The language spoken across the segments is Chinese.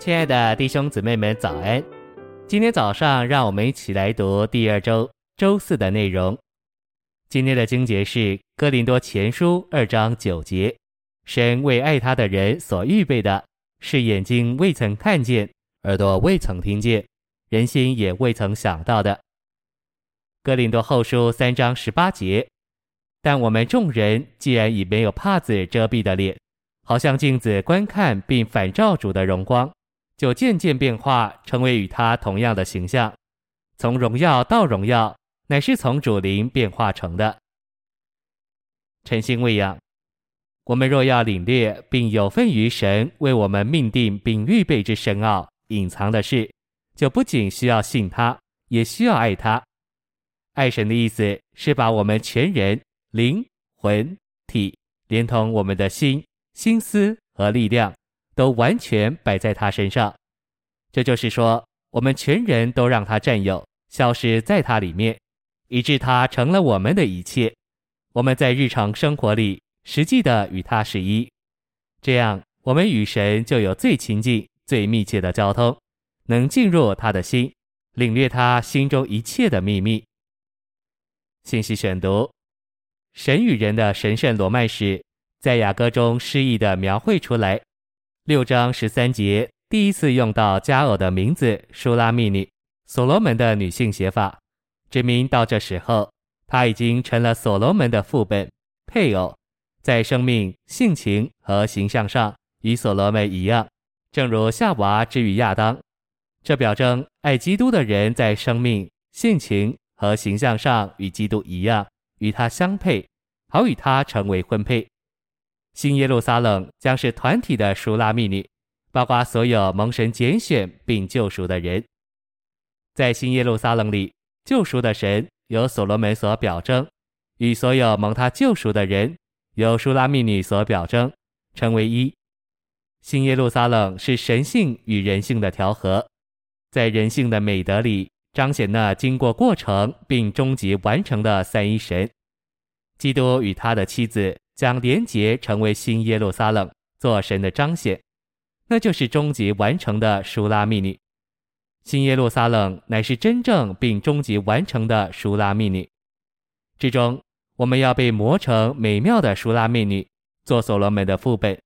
亲爱的弟兄姊妹们，早安！今天早上，让我们一起来读第二周周四的内容。今天的经节是《哥林多前书》二章九节：“神为爱他的人所预备的，是眼睛未曾看见，耳朵未曾听见，人心也未曾想到的。”《哥林多后书》三章十八节：“但我们众人既然以没有帕子遮蔽的脸，好像镜子观看并反照主的荣光。”就渐渐变化，成为与他同样的形象，从荣耀到荣耀，乃是从主灵变化成的。诚心喂养，我们若要领略并有份于神为我们命定并预备之深奥隐藏的事，就不仅需要信他，也需要爱他。爱神的意思是把我们全人、灵、魂、体，连同我们的心、心思和力量。都完全摆在他身上，这就是说，我们全人都让他占有，消失在他里面，以致他成了我们的一切。我们在日常生活里实际的与他是一，这样我们与神就有最亲近、最密切的交通，能进入他的心，领略他心中一切的秘密。信息选读：神与人的神圣罗曼史，在雅歌中诗意的描绘出来。六章十三节第一次用到佳偶的名字舒拉密女，所罗门的女性写法，指明到这时候，她已经成了所罗门的副本配偶，在生命、性情和形象上与所罗门一样，正如夏娃之于亚当。这表征爱基督的人在生命、性情和形象上与基督一样，与他相配，好与他成为婚配。新耶路撒冷将是团体的书拉密女，包括所有蒙神拣选并救赎的人。在新耶路撒冷里，救赎的神由所罗门所表征，与所有蒙他救赎的人由舒拉密女所表征，成为一。新耶路撒冷是神性与人性的调和，在人性的美德里彰显那经过过程并终极完成的三一神。基督与他的妻子。将连结成为新耶路撒冷，做神的彰显，那就是终极完成的舒拉密女。新耶路撒冷乃是真正并终极完成的舒拉密女。之中，我们要被磨成美妙的舒拉密女，做所罗门的副本，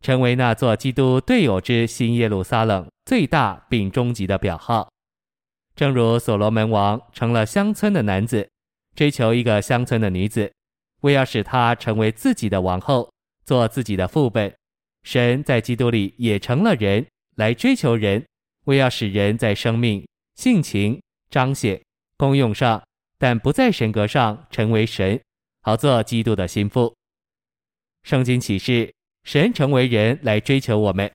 成为那座基督队友之新耶路撒冷最大并终极的表号。正如所罗门王成了乡村的男子，追求一个乡村的女子。为要使他成为自己的王后，做自己的副本，神在基督里也成了人，来追求人，为要使人在生命、性情、彰显、功用上，但不在神格上成为神，好做基督的心腹。圣经启示，神成为人来追求我们，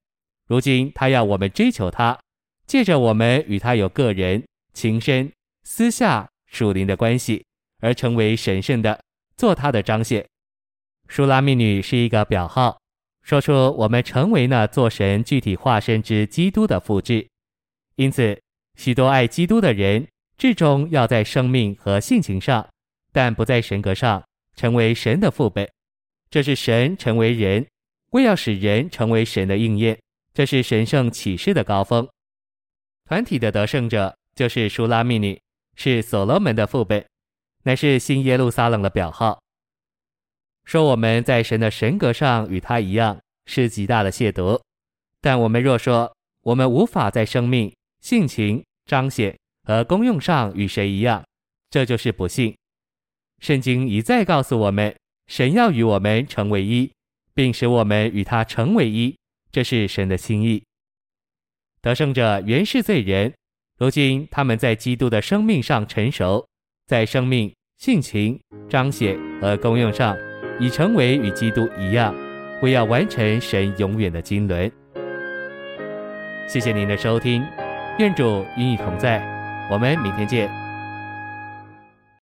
如今他要我们追求他，借着我们与他有个人、情深、私下、属灵的关系，而成为神圣的。做他的彰显，舒拉密女是一个表号，说出我们成为那做神具体化身之基督的复制。因此，许多爱基督的人，至终要在生命和性情上，但不在神格上，成为神的父辈。这是神成为人，为要使人成为神的应验。这是神圣启示的高峰。团体的得胜者就是舒拉密女，是所罗门的父辈。乃是新耶路撒冷的表号。说我们在神的神格上与他一样，是极大的亵渎。但我们若说我们无法在生命、性情、彰显和功用上与谁一样，这就是不信。圣经一再告诉我们，神要与我们成为一，并使我们与他成为一，这是神的心意。得胜者原是罪人，如今他们在基督的生命上成熟。在生命、性情、彰显和功用上，已成为与基督一样，为要完成神永远的经纶。谢谢您的收听，愿主与你同在，我们明天见。